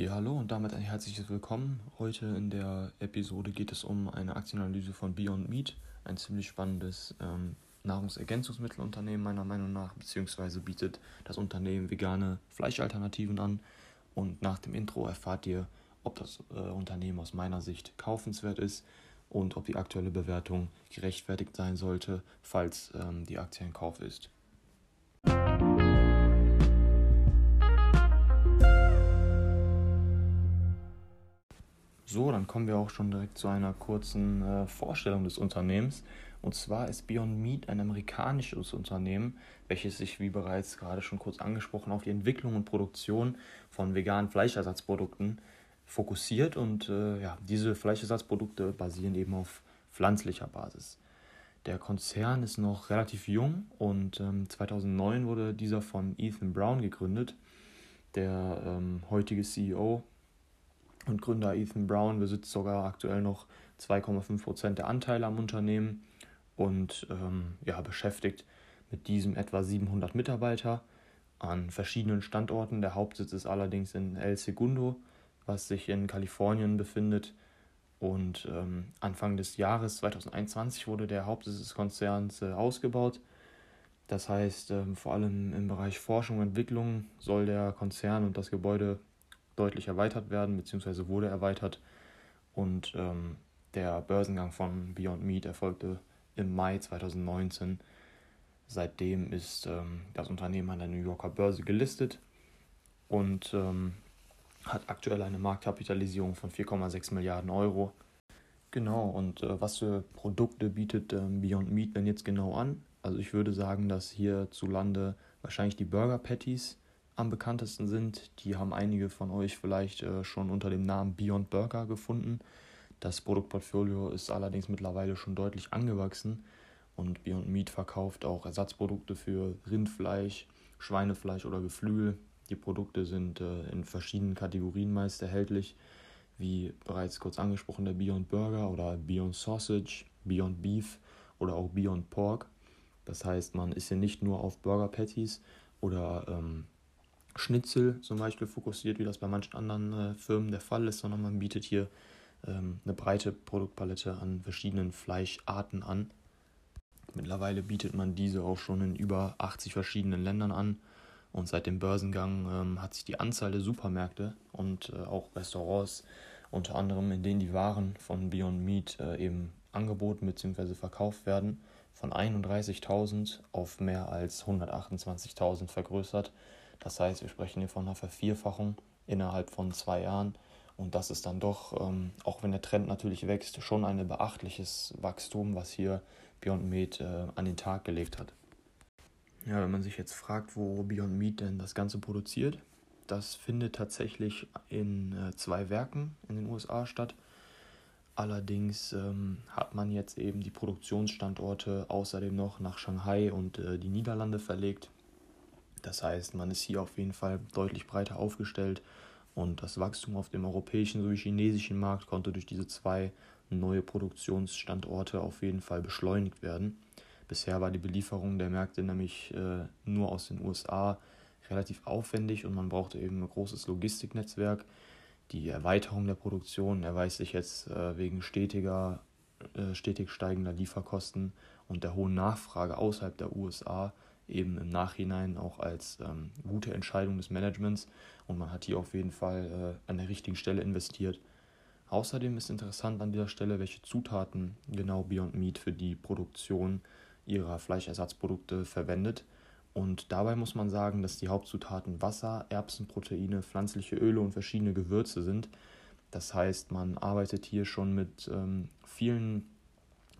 Ja, hallo und damit ein herzliches Willkommen. Heute in der Episode geht es um eine Aktienanalyse von Beyond Meat, ein ziemlich spannendes ähm, Nahrungsergänzungsmittelunternehmen meiner Meinung nach, beziehungsweise bietet das Unternehmen vegane Fleischalternativen an. Und nach dem Intro erfahrt ihr, ob das äh, Unternehmen aus meiner Sicht kaufenswert ist und ob die aktuelle Bewertung gerechtfertigt sein sollte, falls ähm, die Aktie in Kauf ist. So, dann kommen wir auch schon direkt zu einer kurzen äh, Vorstellung des Unternehmens. Und zwar ist Beyond Meat ein amerikanisches Unternehmen, welches sich, wie bereits gerade schon kurz angesprochen, auf die Entwicklung und Produktion von veganen Fleischersatzprodukten fokussiert. Und äh, ja, diese Fleischersatzprodukte basieren eben auf pflanzlicher Basis. Der Konzern ist noch relativ jung und ähm, 2009 wurde dieser von Ethan Brown gegründet. Der ähm, heutige CEO und Gründer Ethan Brown besitzt sogar aktuell noch 2,5% der Anteile am Unternehmen und ähm, ja, beschäftigt mit diesem etwa 700 Mitarbeiter an verschiedenen Standorten. Der Hauptsitz ist allerdings in El Segundo, was sich in Kalifornien befindet. Und ähm, Anfang des Jahres 2021 wurde der Hauptsitz des Konzerns äh, ausgebaut. Das heißt, ähm, vor allem im Bereich Forschung und Entwicklung soll der Konzern und das Gebäude deutlich erweitert werden, beziehungsweise wurde erweitert. Und ähm, der Börsengang von Beyond Meat erfolgte im Mai 2019. Seitdem ist ähm, das Unternehmen an der New Yorker Börse gelistet und ähm, hat aktuell eine Marktkapitalisierung von 4,6 Milliarden Euro. Genau, und äh, was für Produkte bietet ähm, Beyond Meat denn jetzt genau an? Also ich würde sagen, dass hierzulande wahrscheinlich die Burger Patties am bekanntesten sind. Die haben einige von euch vielleicht äh, schon unter dem Namen Beyond Burger gefunden. Das Produktportfolio ist allerdings mittlerweile schon deutlich angewachsen und Beyond Meat verkauft auch Ersatzprodukte für Rindfleisch, Schweinefleisch oder Geflügel. Die Produkte sind äh, in verschiedenen Kategorien meist erhältlich, wie bereits kurz angesprochen der Beyond Burger oder Beyond Sausage, Beyond Beef oder auch Beyond Pork. Das heißt, man ist hier nicht nur auf Burger Patties oder ähm, Schnitzel zum Beispiel fokussiert, wie das bei manchen anderen äh, Firmen der Fall ist, sondern man bietet hier ähm, eine breite Produktpalette an verschiedenen Fleischarten an. Mittlerweile bietet man diese auch schon in über 80 verschiedenen Ländern an. Und seit dem Börsengang ähm, hat sich die Anzahl der Supermärkte und äh, auch Restaurants, unter anderem in denen die Waren von Beyond Meat äh, eben angeboten bzw. verkauft werden, von 31.000 auf mehr als 128.000 vergrößert. Das heißt, wir sprechen hier von einer Vervierfachung innerhalb von zwei Jahren. Und das ist dann doch, ähm, auch wenn der Trend natürlich wächst, schon ein beachtliches Wachstum, was hier Beyond Meat äh, an den Tag gelegt hat. Ja, wenn man sich jetzt fragt, wo Beyond Meat denn das Ganze produziert, das findet tatsächlich in äh, zwei Werken in den USA statt. Allerdings ähm, hat man jetzt eben die Produktionsstandorte außerdem noch nach Shanghai und äh, die Niederlande verlegt. Das heißt, man ist hier auf jeden Fall deutlich breiter aufgestellt und das Wachstum auf dem europäischen sowie chinesischen Markt konnte durch diese zwei neue Produktionsstandorte auf jeden Fall beschleunigt werden. Bisher war die Belieferung der Märkte nämlich äh, nur aus den USA relativ aufwendig und man brauchte eben ein großes Logistiknetzwerk. Die Erweiterung der Produktion erweist sich jetzt äh, wegen stetiger, äh, stetig steigender Lieferkosten und der hohen Nachfrage außerhalb der USA eben im Nachhinein auch als ähm, gute Entscheidung des Managements und man hat hier auf jeden Fall äh, an der richtigen Stelle investiert. Außerdem ist interessant an dieser Stelle, welche Zutaten genau Beyond Meat für die Produktion ihrer Fleischersatzprodukte verwendet. Und dabei muss man sagen, dass die Hauptzutaten Wasser, Erbsenproteine, pflanzliche Öle und verschiedene Gewürze sind. Das heißt, man arbeitet hier schon mit ähm, vielen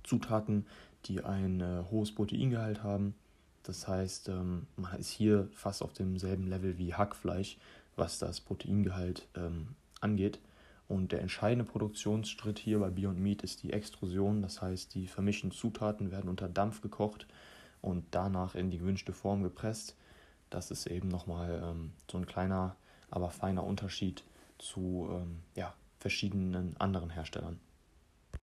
Zutaten, die ein äh, hohes Proteingehalt haben das heißt, ähm, man ist hier fast auf demselben Level wie Hackfleisch, was das Proteingehalt ähm, angeht. Und der entscheidende Produktionsschritt hier bei Beyond Meat ist die Extrusion. Das heißt, die vermischten Zutaten werden unter Dampf gekocht und danach in die gewünschte Form gepresst. Das ist eben nochmal ähm, so ein kleiner, aber feiner Unterschied zu ja, verschiedenen anderen Herstellern.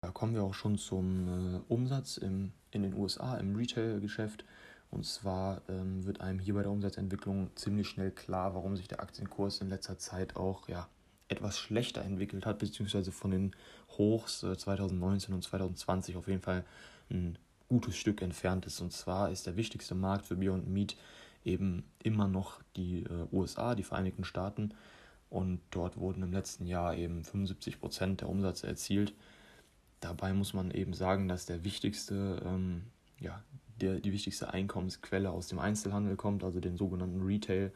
Da kommen wir auch schon zum äh, Umsatz in den USA im Retail-Geschäft. Und zwar ähm, wird einem hier bei der Umsatzentwicklung ziemlich schnell klar, warum sich der Aktienkurs in letzter Zeit auch ja, etwas schlechter entwickelt hat, beziehungsweise von den Hochs 2019 äh, und 2020 auf jeden Fall ein gutes Stück entfernt ist. Und zwar ist der wichtigste Markt für Beyond Meat eben immer noch die äh, USA, die Vereinigten Staaten. Und dort wurden im letzten Jahr eben 75 Prozent der Umsätze erzielt. Dabei muss man eben sagen, dass der wichtigste, ähm, ja, der, die wichtigste Einkommensquelle aus dem Einzelhandel kommt, also den sogenannten Retail.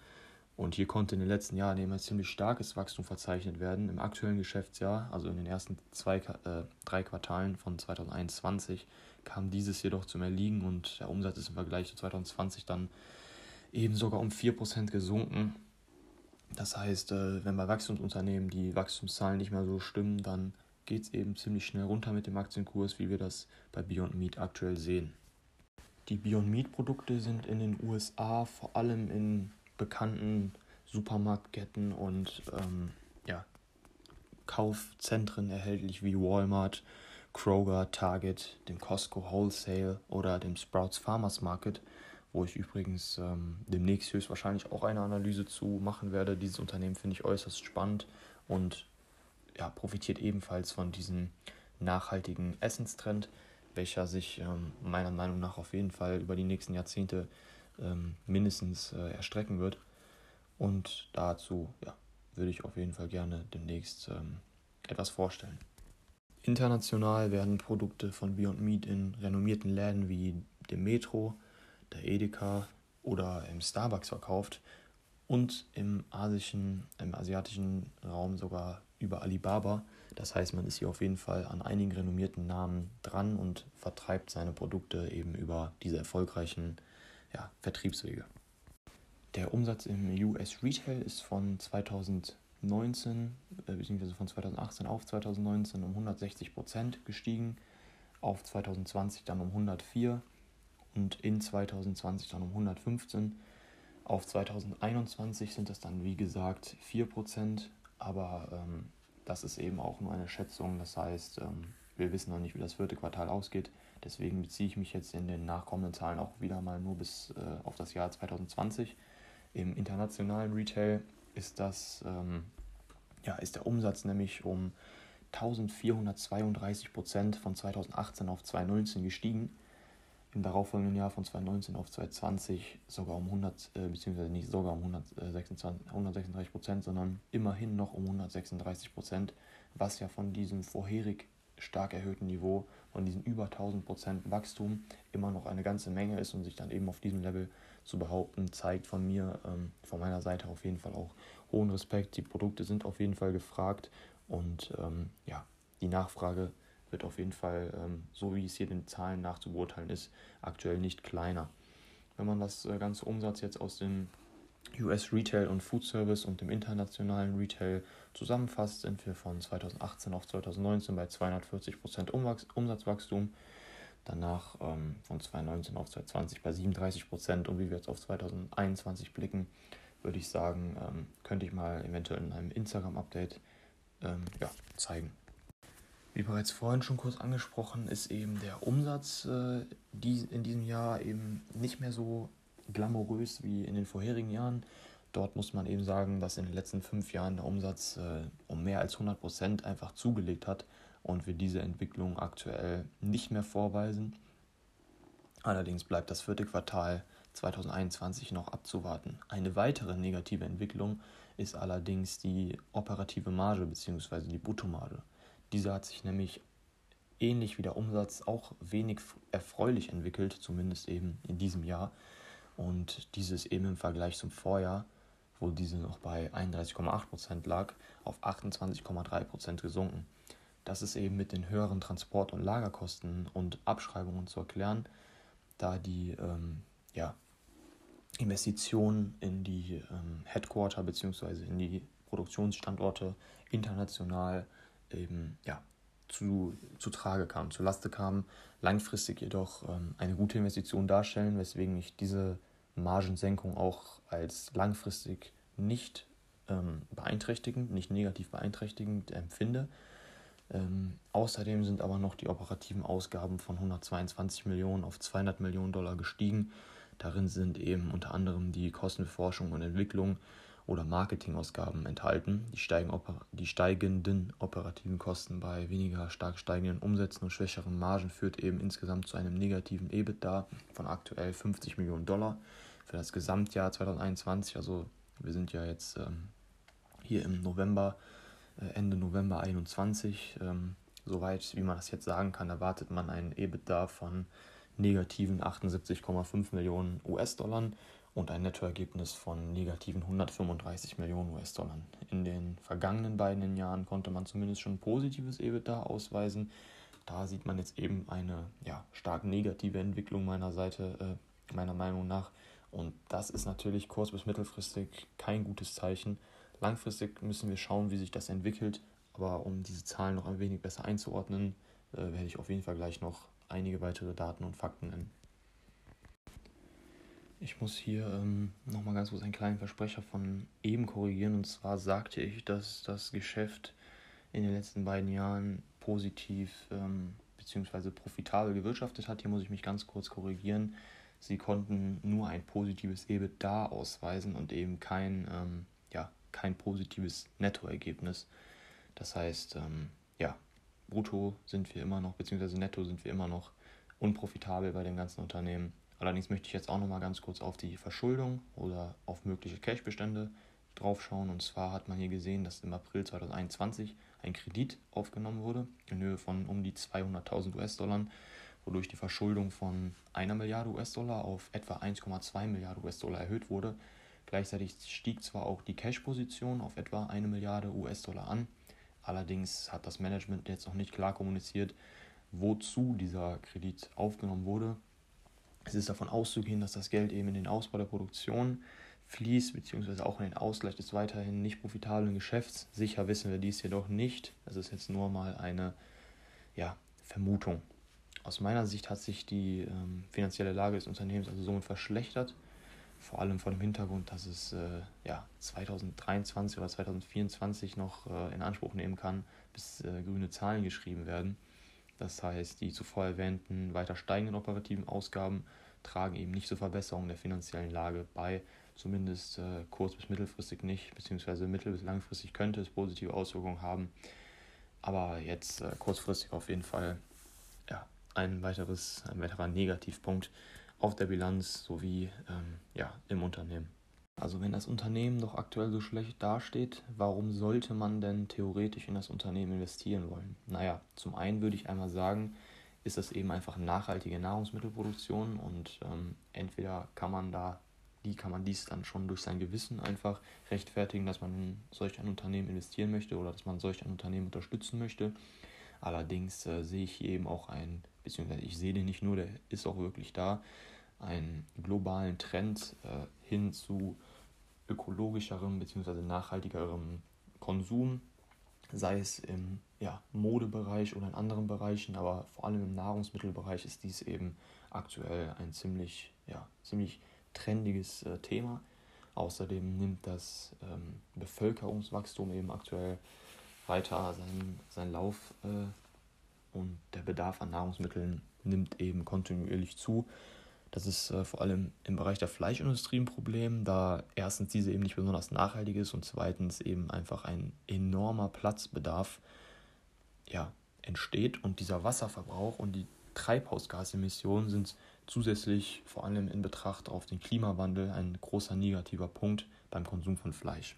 Und hier konnte in den letzten Jahren eben ein ziemlich starkes Wachstum verzeichnet werden. Im aktuellen Geschäftsjahr, also in den ersten zwei, äh, drei Quartalen von 2021, kam dieses jedoch zum Erliegen und der Umsatz ist im Vergleich zu 2020 dann eben sogar um 4% gesunken. Das heißt, äh, wenn bei Wachstumsunternehmen die Wachstumszahlen nicht mehr so stimmen, dann geht es eben ziemlich schnell runter mit dem Aktienkurs, wie wir das bei Beyond Meat aktuell sehen. Die Beyond Meat Produkte sind in den USA vor allem in bekannten Supermarktketten und ähm, ja, Kaufzentren erhältlich wie Walmart, Kroger, Target, dem Costco Wholesale oder dem Sprouts Farmers Market, wo ich übrigens ähm, demnächst höchstwahrscheinlich auch eine Analyse zu machen werde. Dieses Unternehmen finde ich äußerst spannend und ja, profitiert ebenfalls von diesem nachhaltigen Essenstrend, welcher sich ähm, meiner Meinung nach auf jeden Fall über die nächsten Jahrzehnte ähm, mindestens äh, erstrecken wird. Und dazu ja, würde ich auf jeden Fall gerne demnächst ähm, etwas vorstellen. International werden Produkte von Beyond Meat in renommierten Läden wie dem Metro, der Edeka oder im Starbucks verkauft und im asischen, im asiatischen Raum sogar über Alibaba. Das heißt, man ist hier auf jeden Fall an einigen renommierten Namen dran und vertreibt seine Produkte eben über diese erfolgreichen ja, Vertriebswege. Der Umsatz im US Retail ist von 2019 äh, bzw. von 2018 auf 2019 um 160 Prozent gestiegen, auf 2020 dann um 104 und in 2020 dann um 115. Auf 2021 sind das dann wie gesagt 4 Prozent, aber ähm, das ist eben auch nur eine Schätzung. Das heißt, ähm, wir wissen noch nicht, wie das vierte Quartal ausgeht. Deswegen beziehe ich mich jetzt in den nachkommenden Zahlen auch wieder mal nur bis äh, auf das Jahr 2020. Im internationalen Retail ist das ähm, ja, ist der Umsatz nämlich um 1432 Prozent von 2018 auf 2019 gestiegen. Im darauffolgenden Jahr von 2019 auf 2020 sogar um 100, äh, beziehungsweise nicht sogar um 126, 136 Prozent, sondern immerhin noch um 136 Prozent, was ja von diesem vorherig stark erhöhten Niveau, von diesem über 1000 Prozent Wachstum immer noch eine ganze Menge ist und sich dann eben auf diesem Level zu behaupten, zeigt von mir, ähm, von meiner Seite auf jeden Fall auch hohen Respekt. Die Produkte sind auf jeden Fall gefragt und ähm, ja, die Nachfrage wird auf jeden Fall, ähm, so wie es hier den Zahlen nach zu beurteilen ist, aktuell nicht kleiner. Wenn man das äh, ganze Umsatz jetzt aus dem US Retail und Food Service und dem internationalen Retail zusammenfasst, sind wir von 2018 auf 2019 bei 240% Umsatzwachstum Danach ähm, von 2019 auf 2020 bei 37 Prozent. Und wie wir jetzt auf 2021 blicken, würde ich sagen, ähm, könnte ich mal eventuell in einem Instagram-Update ähm, ja, zeigen. Wie bereits vorhin schon kurz angesprochen, ist eben der Umsatz äh, in diesem Jahr eben nicht mehr so glamourös wie in den vorherigen Jahren. Dort muss man eben sagen, dass in den letzten fünf Jahren der Umsatz äh, um mehr als 100 Prozent einfach zugelegt hat und wir diese Entwicklung aktuell nicht mehr vorweisen. Allerdings bleibt das vierte Quartal 2021 noch abzuwarten. Eine weitere negative Entwicklung ist allerdings die operative Marge bzw. die Bruttomarge. Diese hat sich nämlich ähnlich wie der Umsatz auch wenig erfreulich entwickelt, zumindest eben in diesem Jahr. Und dieses eben im Vergleich zum Vorjahr, wo diese noch bei 31,8% lag, auf 28,3% gesunken. Das ist eben mit den höheren Transport- und Lagerkosten und Abschreibungen zu erklären, da die ähm, ja, Investitionen in die ähm, Headquarter bzw. in die Produktionsstandorte international eben ja, zu, zu Trage kamen, zu Laste kamen, langfristig jedoch ähm, eine gute Investition darstellen, weswegen ich diese Margensenkung auch als langfristig nicht ähm, beeinträchtigend, nicht negativ beeinträchtigend empfinde. Ähm, außerdem sind aber noch die operativen Ausgaben von 122 Millionen auf 200 Millionen Dollar gestiegen. Darin sind eben unter anderem die Kosten für Forschung und Entwicklung oder Marketingausgaben enthalten. Die, steigen, die steigenden operativen Kosten bei weniger stark steigenden Umsätzen und schwächeren Margen führt eben insgesamt zu einem negativen EBITDA von aktuell 50 Millionen Dollar für das Gesamtjahr 2021. Also wir sind ja jetzt ähm, hier im November, äh, Ende November 2021. Ähm, soweit, wie man das jetzt sagen kann, erwartet man einen EBITDA von negativen 78,5 Millionen US-Dollar und ein Nettoergebnis von negativen 135 Millionen US-Dollar. In den vergangenen beiden Jahren konnte man zumindest schon positives EBITDA ausweisen. Da sieht man jetzt eben eine ja, stark negative Entwicklung meiner Seite, äh, meiner Meinung nach. Und das ist natürlich kurz- bis mittelfristig kein gutes Zeichen. Langfristig müssen wir schauen, wie sich das entwickelt. Aber um diese Zahlen noch ein wenig besser einzuordnen, äh, werde ich auf jeden Fall gleich noch einige weitere Daten und Fakten nennen. Ich muss hier ähm, nochmal ganz kurz einen kleinen Versprecher von eben korrigieren. Und zwar sagte ich, dass das Geschäft in den letzten beiden Jahren positiv ähm, bzw. profitabel gewirtschaftet hat. Hier muss ich mich ganz kurz korrigieren. Sie konnten nur ein positives EBITDA ausweisen und eben kein, ähm, ja, kein positives Nettoergebnis. Das heißt, ähm, ja, brutto sind wir immer noch, beziehungsweise netto sind wir immer noch unprofitabel bei dem ganzen Unternehmen. Allerdings möchte ich jetzt auch noch mal ganz kurz auf die Verschuldung oder auf mögliche Cash-Bestände draufschauen. Und zwar hat man hier gesehen, dass im April 2021 ein Kredit aufgenommen wurde in Höhe von um die 200.000 US-Dollar, wodurch die Verschuldung von einer Milliarde US-Dollar auf etwa 1,2 Milliarden US-Dollar erhöht wurde. Gleichzeitig stieg zwar auch die Cash-Position auf etwa eine Milliarde US-Dollar an. Allerdings hat das Management jetzt noch nicht klar kommuniziert, wozu dieser Kredit aufgenommen wurde. Es ist davon auszugehen, dass das Geld eben in den Ausbau der Produktion fließt, beziehungsweise auch in den Ausgleich des weiterhin nicht profitablen Geschäfts. Sicher wissen wir dies jedoch nicht. Das ist jetzt nur mal eine ja, Vermutung. Aus meiner Sicht hat sich die ähm, finanzielle Lage des Unternehmens also somit verschlechtert. Vor allem vor dem Hintergrund, dass es äh, ja, 2023 oder 2024 noch äh, in Anspruch nehmen kann, bis äh, grüne Zahlen geschrieben werden. Das heißt, die zuvor erwähnten weiter steigenden operativen Ausgaben tragen eben nicht zur Verbesserung der finanziellen Lage bei, zumindest äh, kurz- bis mittelfristig nicht, beziehungsweise mittel- bis langfristig könnte es positive Auswirkungen haben. Aber jetzt äh, kurzfristig auf jeden Fall ja, ein, weiteres, ein weiterer Negativpunkt auf der Bilanz sowie ähm, ja, im Unternehmen. Also wenn das Unternehmen doch aktuell so schlecht dasteht, warum sollte man denn theoretisch in das Unternehmen investieren wollen? Naja, zum einen würde ich einmal sagen, ist das eben einfach nachhaltige Nahrungsmittelproduktion und ähm, entweder kann man da, die kann man dies dann schon durch sein Gewissen einfach rechtfertigen, dass man in solch ein Unternehmen investieren möchte oder dass man solch ein Unternehmen unterstützen möchte. Allerdings äh, sehe ich hier eben auch ein, beziehungsweise ich sehe den nicht nur, der ist auch wirklich da, einen globalen Trend äh, hin zu ökologischerem bzw. nachhaltigerem Konsum, sei es im ja, Modebereich oder in anderen Bereichen, aber vor allem im Nahrungsmittelbereich ist dies eben aktuell ein ziemlich, ja, ziemlich trendiges äh, Thema. Außerdem nimmt das ähm, Bevölkerungswachstum eben aktuell weiter seinen, seinen Lauf äh, und der Bedarf an Nahrungsmitteln nimmt eben kontinuierlich zu. Das ist äh, vor allem im Bereich der Fleischindustrie ein Problem, da erstens diese eben nicht besonders nachhaltig ist und zweitens eben einfach ein enormer Platzbedarf ja, entsteht und dieser Wasserverbrauch und die Treibhausgasemissionen sind zusätzlich vor allem in Betracht auf den Klimawandel ein großer negativer Punkt beim Konsum von Fleisch.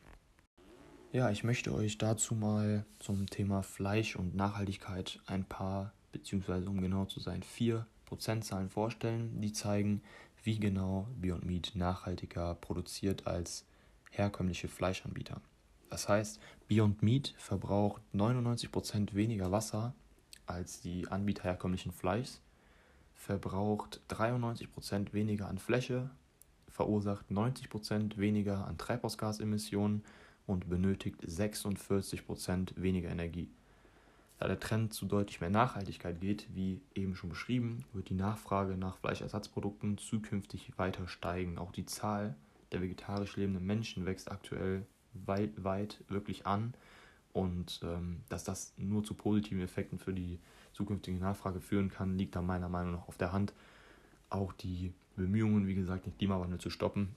Ja, ich möchte euch dazu mal zum Thema Fleisch und Nachhaltigkeit ein paar, beziehungsweise um genau zu sein, vier Prozentzahlen vorstellen, die zeigen, wie genau Beyond Meat nachhaltiger produziert als herkömmliche Fleischanbieter. Das heißt, Beyond Meat verbraucht 99% weniger Wasser als die Anbieter herkömmlichen Fleischs, verbraucht 93% weniger an Fläche, verursacht 90% weniger an Treibhausgasemissionen und benötigt 46% weniger Energie. Da der Trend zu deutlich mehr Nachhaltigkeit geht, wie eben schon beschrieben, wird die Nachfrage nach Fleischersatzprodukten zukünftig weiter steigen. Auch die Zahl der vegetarisch lebenden Menschen wächst aktuell weit, weit wirklich an. Und ähm, dass das nur zu positiven Effekten für die zukünftige Nachfrage führen kann, liegt da meiner Meinung nach auf der Hand. Auch die Bemühungen, wie gesagt, den Klimawandel zu stoppen,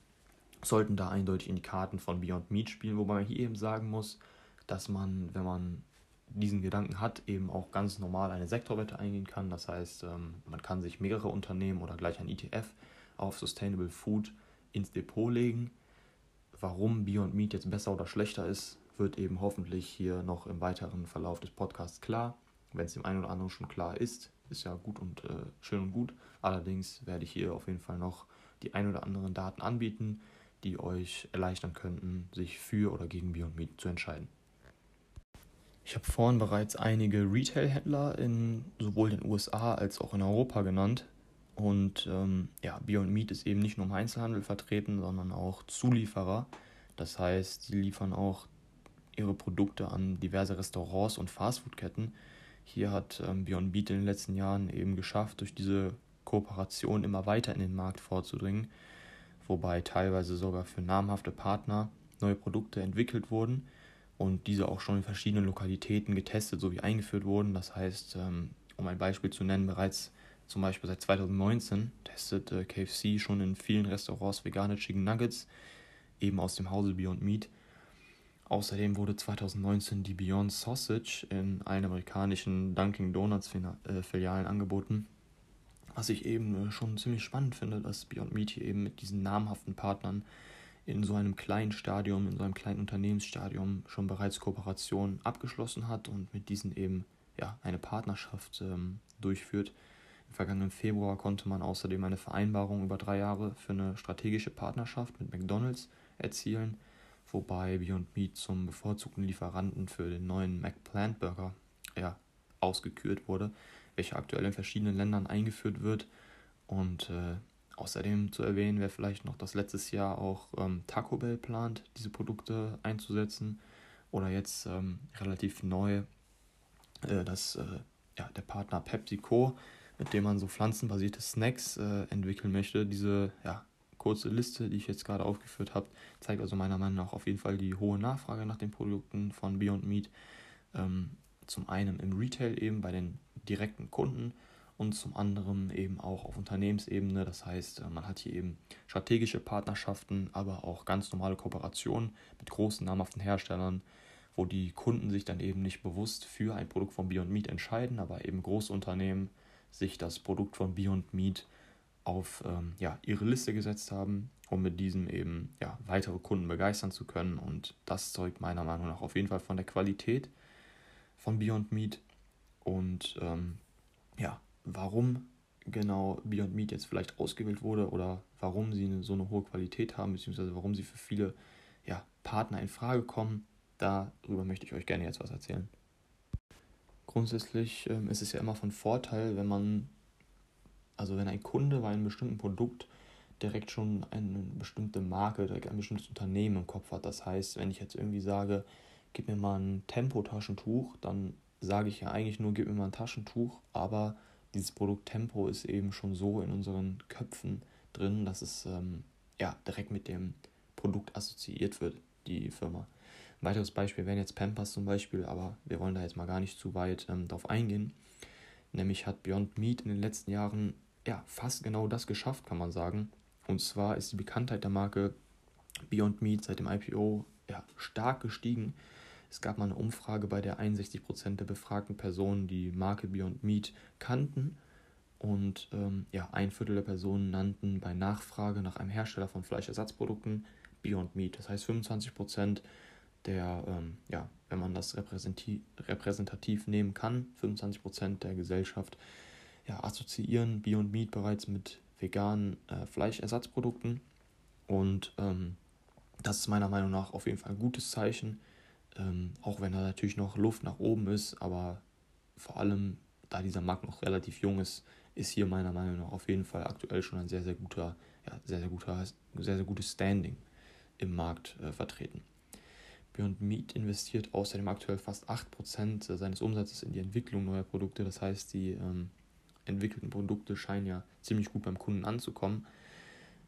sollten da eindeutig in die Karten von Beyond Meat spielen, wobei man hier eben sagen muss, dass man, wenn man diesen Gedanken hat, eben auch ganz normal eine Sektorwette eingehen kann. Das heißt, ähm, man kann sich mehrere Unternehmen oder gleich ein ETF auf Sustainable Food ins Depot legen. Warum Beyond Meat jetzt besser oder schlechter ist, wird eben hoffentlich hier noch im weiteren Verlauf des Podcasts klar. Wenn es dem einen oder anderen schon klar ist, ist ja gut und äh, schön und gut. Allerdings werde ich hier auf jeden Fall noch die ein oder anderen Daten anbieten, die euch erleichtern könnten, sich für oder gegen Beyond Meat zu entscheiden. Ich habe vorhin bereits einige Retail-Händler in sowohl den USA als auch in Europa genannt. Und ähm, ja, Beyond Meat ist eben nicht nur im Einzelhandel vertreten, sondern auch Zulieferer. Das heißt, sie liefern auch ihre Produkte an diverse Restaurants und Fastfood-Ketten. Hier hat ähm, Beyond Meat in den letzten Jahren eben geschafft, durch diese Kooperation immer weiter in den Markt vorzudringen, wobei teilweise sogar für namhafte Partner neue Produkte entwickelt wurden und diese auch schon in verschiedenen Lokalitäten getestet sowie eingeführt wurden. Das heißt, ähm, um ein Beispiel zu nennen, bereits zum Beispiel seit 2019 testet äh, KFC schon in vielen Restaurants vegane Chicken Nuggets, eben aus dem Hause Beyond Meat. Außerdem wurde 2019 die Beyond Sausage in allen amerikanischen Dunkin' Donuts äh, Filialen angeboten. Was ich eben äh, schon ziemlich spannend finde, dass Beyond Meat hier eben mit diesen namhaften Partnern in so einem kleinen Stadium, in so einem kleinen Unternehmensstadium schon bereits Kooperationen abgeschlossen hat und mit diesen eben ja, eine Partnerschaft ähm, durchführt. Im vergangenen Februar konnte man außerdem eine Vereinbarung über drei Jahre für eine strategische Partnerschaft mit McDonald's erzielen, wobei Beyond Meat zum bevorzugten Lieferanten für den neuen McPlant Burger ja, ausgekürt wurde, welcher aktuell in verschiedenen Ländern eingeführt wird und äh, Außerdem zu erwähnen wäre vielleicht noch, dass letztes Jahr auch ähm, Taco Bell plant, diese Produkte einzusetzen. Oder jetzt ähm, relativ neu, äh, dass äh, ja, der Partner PepsiCo, mit dem man so pflanzenbasierte Snacks äh, entwickeln möchte. Diese ja, kurze Liste, die ich jetzt gerade aufgeführt habe, zeigt also meiner Meinung nach auf jeden Fall die hohe Nachfrage nach den Produkten von Beyond Meat. Ähm, zum einen im Retail eben bei den direkten Kunden und zum anderen eben auch auf Unternehmensebene. Das heißt, äh, man hat hier eben strategische Partnerschaften, aber auch ganz normale Kooperationen mit großen namhaften Herstellern, wo die Kunden sich dann eben nicht bewusst für ein Produkt von Beyond Meat entscheiden, aber eben Großunternehmen sich das Produkt von Beyond Meat auf ähm, ja, ihre Liste gesetzt haben, um mit diesem eben ja, weitere Kunden begeistern zu können. Und das zeugt meiner Meinung nach auf jeden Fall von der Qualität von Beyond Meat. Und ähm, ja, warum genau Beyond Meat jetzt vielleicht ausgewählt wurde oder warum sie eine, so eine hohe Qualität haben, beziehungsweise warum sie für viele ja, Partner in Frage kommen. Darüber möchte ich euch gerne jetzt was erzählen. Grundsätzlich ähm, ist es ja immer von Vorteil, wenn man, also wenn ein Kunde bei einem bestimmten Produkt direkt schon eine bestimmte Marke, ein bestimmtes Unternehmen im Kopf hat. Das heißt, wenn ich jetzt irgendwie sage, gib mir mal ein Tempo-Taschentuch, dann sage ich ja eigentlich nur, gib mir mal ein Taschentuch, aber dieses Produkt Tempo ist eben schon so in unseren Köpfen drin, dass es ähm, ja, direkt mit dem Produkt assoziiert wird, die Firma. Ein weiteres Beispiel wären jetzt Pampers zum Beispiel, aber wir wollen da jetzt mal gar nicht zu weit ähm, drauf eingehen. Nämlich hat Beyond Meat in den letzten Jahren ja, fast genau das geschafft, kann man sagen. Und zwar ist die Bekanntheit der Marke Beyond Meat seit dem IPO ja, stark gestiegen. Es gab mal eine Umfrage, bei der 61% der befragten Personen die Marke Beyond Meat kannten und ähm, ja, ein Viertel der Personen nannten bei Nachfrage nach einem Hersteller von Fleischersatzprodukten Beyond Meat. Das heißt 25% der, ähm, ja, wenn man das repräsentativ, nehmen kann, 25% der Gesellschaft ja, assoziieren Beyond Meat bereits mit veganen äh, Fleischersatzprodukten. Und ähm, das ist meiner Meinung nach auf jeden Fall ein gutes Zeichen ähm, auch wenn da natürlich noch Luft nach oben ist, aber vor allem, da dieser Markt noch relativ jung ist, ist hier meiner Meinung nach auf jeden Fall aktuell schon ein sehr, sehr guter, ja, sehr, sehr guter, sehr, sehr gutes Standing im Markt äh, vertreten. Beyond Meat investiert außerdem aktuell fast 8% seines Umsatzes in die Entwicklung neuer Produkte. Das heißt, die ähm, entwickelten Produkte scheinen ja ziemlich gut beim Kunden anzukommen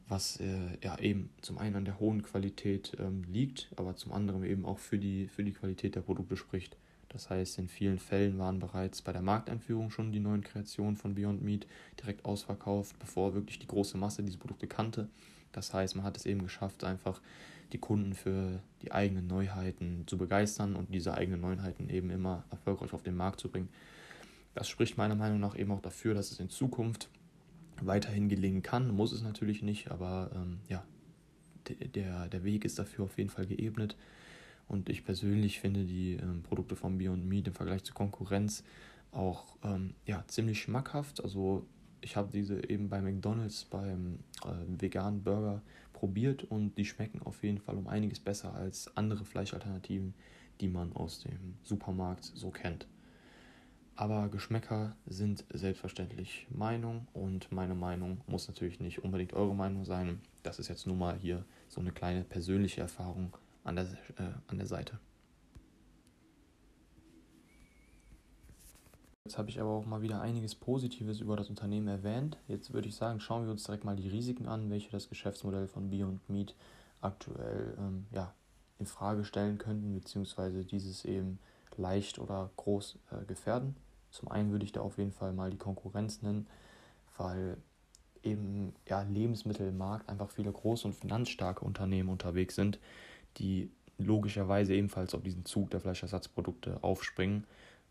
was äh, ja eben zum einen an der hohen Qualität ähm, liegt, aber zum anderen eben auch für die, für die Qualität der Produkte spricht. Das heißt, in vielen Fällen waren bereits bei der Markteinführung schon die neuen Kreationen von Beyond Meat direkt ausverkauft, bevor wirklich die große Masse diese Produkte kannte. Das heißt, man hat es eben geschafft, einfach die Kunden für die eigenen Neuheiten zu begeistern und diese eigenen Neuheiten eben immer erfolgreich auf den Markt zu bringen. Das spricht meiner Meinung nach eben auch dafür, dass es in Zukunft weiterhin gelingen kann. Muss es natürlich nicht, aber ähm, ja, der, der Weg ist dafür auf jeden Fall geebnet. Und ich persönlich finde die ähm, Produkte von Beyond Meat im Vergleich zur Konkurrenz auch ähm, ja, ziemlich schmackhaft. Also ich habe diese eben bei McDonald's beim äh, veganen Burger probiert und die schmecken auf jeden Fall um einiges besser als andere Fleischalternativen, die man aus dem Supermarkt so kennt. Aber Geschmäcker sind selbstverständlich Meinung und meine Meinung muss natürlich nicht unbedingt eure Meinung sein. Das ist jetzt nur mal hier so eine kleine persönliche Erfahrung an der, äh, an der Seite. Jetzt habe ich aber auch mal wieder einiges Positives über das Unternehmen erwähnt. Jetzt würde ich sagen, schauen wir uns direkt mal die Risiken an, welche das Geschäftsmodell von Beyond Meat aktuell ähm, ja, in Frage stellen könnten, beziehungsweise dieses eben leicht oder groß äh, gefährden. Zum einen würde ich da auf jeden Fall mal die Konkurrenz nennen, weil eben ja, Lebensmittelmarkt einfach viele große und finanzstarke Unternehmen unterwegs sind, die logischerweise ebenfalls auf diesen Zug der Fleischersatzprodukte aufspringen.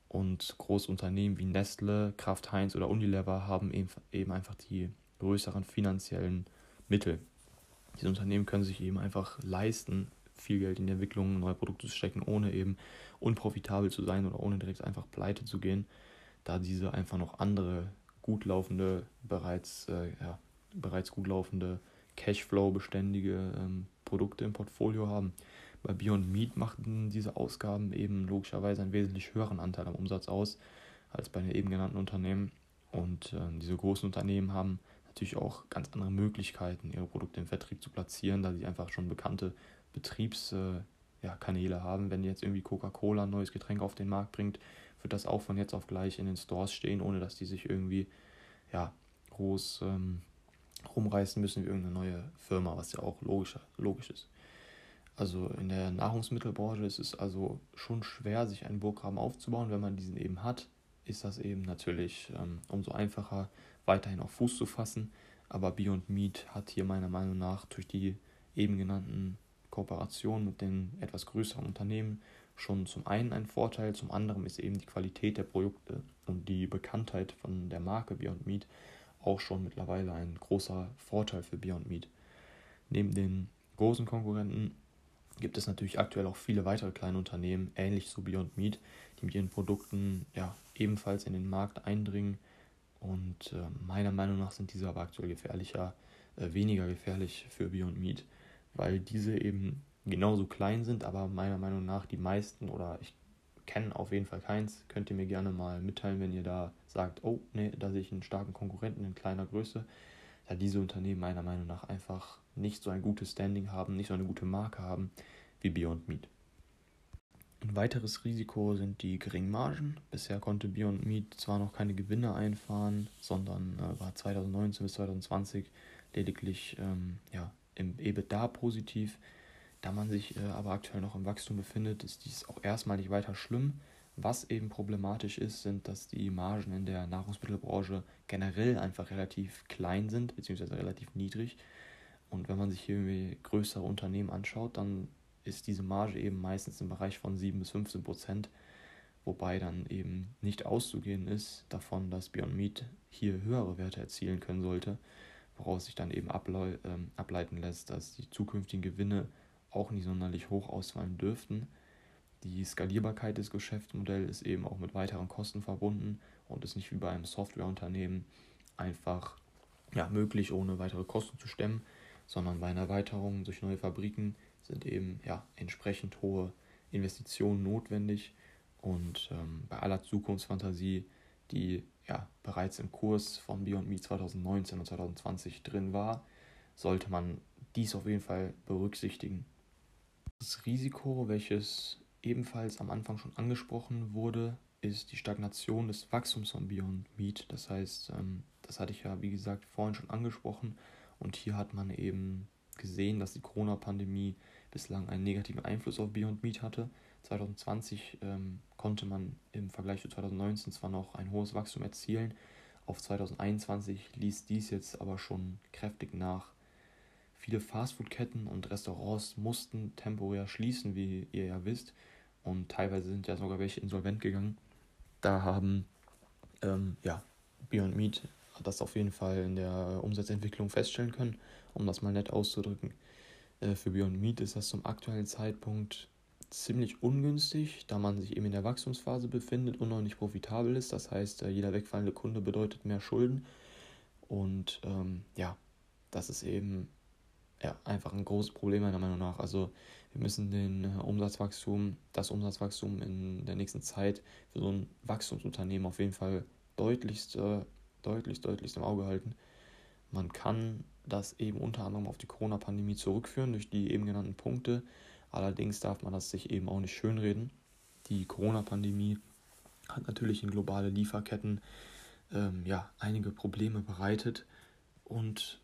Und Großunternehmen wie Nestle, Kraft Heinz oder Unilever haben eben einfach die größeren finanziellen Mittel. Diese Unternehmen können sich eben einfach leisten, viel Geld in die Entwicklung neuer Produkte zu stecken, ohne eben unprofitabel zu sein oder ohne direkt einfach pleite zu gehen, da diese einfach noch andere gut laufende, bereits, äh, ja, bereits gut laufende Cashflow-beständige ähm, Produkte im Portfolio haben. Bei Beyond Meat machten diese Ausgaben eben logischerweise einen wesentlich höheren Anteil am Umsatz aus als bei den eben genannten Unternehmen. Und äh, diese großen Unternehmen haben natürlich auch ganz andere Möglichkeiten, ihre Produkte im Vertrieb zu platzieren, da sie einfach schon bekannte Betriebskanäle äh, haben. Wenn jetzt irgendwie Coca-Cola ein neues Getränk auf den Markt bringt, wird das auch von jetzt auf gleich in den Stores stehen, ohne dass die sich irgendwie ja, groß ähm, rumreißen müssen wie irgendeine neue Firma, was ja auch logisch, logisch ist. Also in der Nahrungsmittelbranche ist es also schon schwer, sich einen Burggraben aufzubauen. Wenn man diesen eben hat, ist das eben natürlich ähm, umso einfacher, weiterhin auf Fuß zu fassen. Aber Beyond Meat hat hier meiner Meinung nach durch die eben genannten Kooperationen mit den etwas größeren Unternehmen schon zum einen ein Vorteil, zum anderen ist eben die Qualität der Produkte und die Bekanntheit von der Marke Beyond Meat auch schon mittlerweile ein großer Vorteil für Beyond Meat. Neben den großen Konkurrenten gibt es natürlich aktuell auch viele weitere kleine Unternehmen, ähnlich zu Beyond Meat, die mit ihren Produkten ja ebenfalls in den Markt eindringen. Und äh, meiner Meinung nach sind diese aber aktuell gefährlicher, äh, weniger gefährlich für Beyond Meat, weil diese eben genauso klein sind, aber meiner Meinung nach die meisten oder ich kenne auf jeden Fall keins. Könnt ihr mir gerne mal mitteilen, wenn ihr da sagt, oh, nee, da sehe ich einen starken Konkurrenten in kleiner Größe. Da diese Unternehmen meiner Meinung nach einfach nicht so ein gutes Standing haben, nicht so eine gute Marke haben wie Beyond Meat. Ein weiteres Risiko sind die geringen Margen. Bisher konnte Beyond Meat zwar noch keine Gewinne einfahren, sondern äh, war 2019 bis 2020 lediglich ähm, ja, im EBITDA positiv. Da man sich äh, aber aktuell noch im Wachstum befindet, ist dies auch erstmal nicht weiter schlimm. Was eben problematisch ist, sind, dass die Margen in der Nahrungsmittelbranche generell einfach relativ klein sind, beziehungsweise relativ niedrig. Und wenn man sich hier irgendwie größere Unternehmen anschaut, dann ist diese Marge eben meistens im Bereich von 7 bis 15 Prozent, wobei dann eben nicht auszugehen ist davon, dass Beyond Meat hier höhere Werte erzielen können sollte, woraus sich dann eben ähm, ableiten lässt, dass die zukünftigen Gewinne auch nicht sonderlich hoch ausfallen dürften. Die Skalierbarkeit des Geschäftsmodells ist eben auch mit weiteren Kosten verbunden und ist nicht wie bei einem Softwareunternehmen einfach ja, möglich, ohne weitere Kosten zu stemmen, sondern bei einer Erweiterung durch neue Fabriken sind eben ja, entsprechend hohe Investitionen notwendig. Und ähm, bei aller Zukunftsfantasie, die ja bereits im Kurs von Beyond Me 2019 und 2020 drin war, sollte man dies auf jeden Fall berücksichtigen. Das Risiko, welches ebenfalls am Anfang schon angesprochen wurde, ist die Stagnation des Wachstums von Beyond Meat. Das heißt, ähm, das hatte ich ja, wie gesagt, vorhin schon angesprochen. Und hier hat man eben gesehen, dass die Corona-Pandemie bislang einen negativen Einfluss auf Beyond Meat hatte. 2020 ähm, konnte man im Vergleich zu 2019 zwar noch ein hohes Wachstum erzielen, auf 2021 ließ dies jetzt aber schon kräftig nach. Viele Fastfood-Ketten und Restaurants mussten temporär schließen, wie ihr ja wisst. Und teilweise sind ja sogar welche insolvent gegangen. Da haben ähm, ja, Beyond Meat hat das auf jeden Fall in der Umsatzentwicklung feststellen können, um das mal nett auszudrücken. Äh, für Beyond Meat ist das zum aktuellen Zeitpunkt ziemlich ungünstig, da man sich eben in der Wachstumsphase befindet und noch nicht profitabel ist. Das heißt, äh, jeder wegfallende Kunde bedeutet mehr Schulden. Und ähm, ja, das ist eben ja, einfach ein großes Problem meiner Meinung nach. Also wir müssen den äh, Umsatzwachstum, das Umsatzwachstum in der nächsten Zeit für so ein Wachstumsunternehmen auf jeden Fall deutlichst, äh, deutlichst, deutlichst im Auge halten. Man kann das eben unter anderem auf die Corona-Pandemie zurückführen durch die eben genannten Punkte. Allerdings darf man das sich eben auch nicht schönreden. Die Corona-Pandemie hat natürlich in globale Lieferketten ähm, ja, einige Probleme bereitet und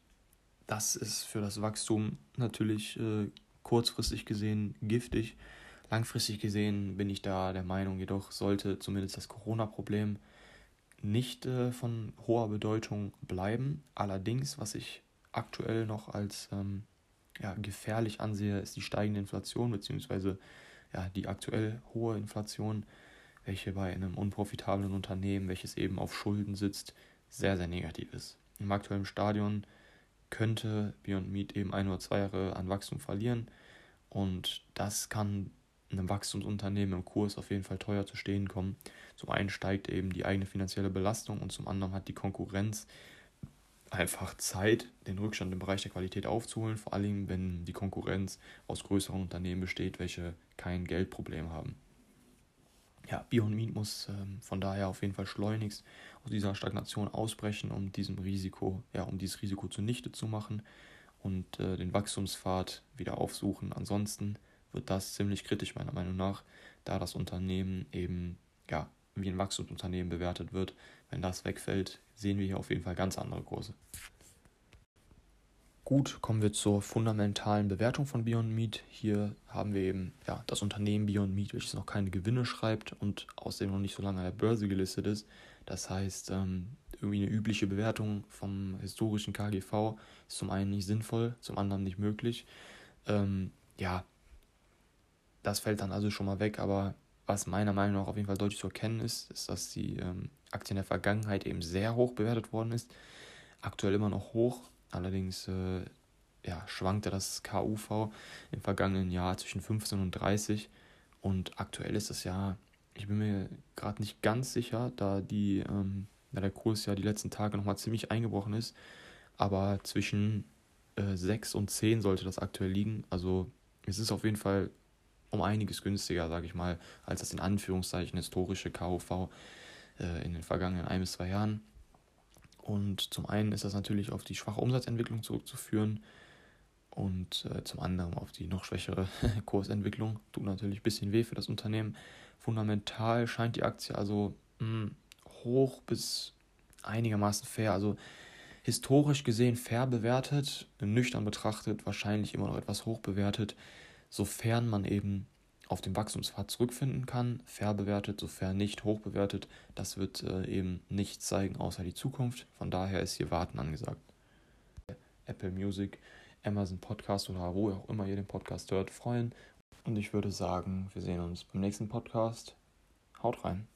das ist für das Wachstum natürlich äh, kurzfristig gesehen giftig. Langfristig gesehen bin ich da der Meinung, jedoch sollte zumindest das Corona-Problem nicht äh, von hoher Bedeutung bleiben. Allerdings, was ich aktuell noch als ähm, ja, gefährlich ansehe, ist die steigende Inflation, beziehungsweise ja, die aktuell hohe Inflation, welche bei einem unprofitablen Unternehmen, welches eben auf Schulden sitzt, sehr, sehr negativ ist. Im aktuellen Stadion könnte Beyond Meat eben ein oder zwei Jahre an Wachstum verlieren und das kann einem Wachstumsunternehmen im Kurs auf jeden Fall teuer zu stehen kommen. Zum einen steigt eben die eigene finanzielle Belastung und zum anderen hat die Konkurrenz einfach Zeit, den Rückstand im Bereich der Qualität aufzuholen, vor allem wenn die Konkurrenz aus größeren Unternehmen besteht, welche kein Geldproblem haben. Ja, Beyond Meat muss ähm, von daher auf jeden Fall schleunigst aus dieser Stagnation ausbrechen, um diesem Risiko, ja, um dieses Risiko zunichte zu machen und äh, den Wachstumspfad wieder aufsuchen. Ansonsten wird das ziemlich kritisch meiner Meinung nach, da das Unternehmen eben ja wie ein Wachstumsunternehmen bewertet wird. Wenn das wegfällt, sehen wir hier auf jeden Fall ganz andere Kurse. Gut, kommen wir zur fundamentalen Bewertung von Beyond Meat. Hier haben wir eben ja, das Unternehmen Beyond Meat, welches noch keine Gewinne schreibt und außerdem noch nicht so lange an der Börse gelistet ist. Das heißt, ähm, irgendwie eine übliche Bewertung vom historischen KGV ist zum einen nicht sinnvoll, zum anderen nicht möglich. Ähm, ja, das fällt dann also schon mal weg, aber was meiner Meinung nach auf jeden Fall deutlich zu erkennen ist, ist, dass die ähm, Aktie in der Vergangenheit eben sehr hoch bewertet worden ist. Aktuell immer noch hoch, allerdings äh, ja, schwankte das KUV im vergangenen Jahr zwischen 15 und 30 und aktuell ist das ja, ich bin mir gerade nicht ganz sicher, da, die, ähm, da der Kurs ja die letzten Tage nochmal ziemlich eingebrochen ist, aber zwischen äh, 6 und 10 sollte das aktuell liegen. Also es ist auf jeden Fall um einiges günstiger, sage ich mal, als das in Anführungszeichen historische KUV äh, in den vergangenen ein bis zwei Jahren. Und zum einen ist das natürlich auf die schwache Umsatzentwicklung zurückzuführen und äh, zum anderen auf die noch schwächere Kursentwicklung. Tut natürlich ein bisschen weh für das Unternehmen. Fundamental scheint die Aktie also mh, hm, hoch bis einigermaßen fair, also historisch gesehen fair bewertet, nüchtern betrachtet wahrscheinlich immer noch etwas hoch bewertet sofern man eben auf dem Wachstumspfad zurückfinden kann, fair bewertet, sofern nicht hoch bewertet. Das wird äh, eben nichts zeigen außer die Zukunft. Von daher ist hier Warten angesagt. Apple Music, Amazon Podcast oder wo auch immer ihr den Podcast hört, freuen. Und ich würde sagen, wir sehen uns beim nächsten Podcast. Haut rein.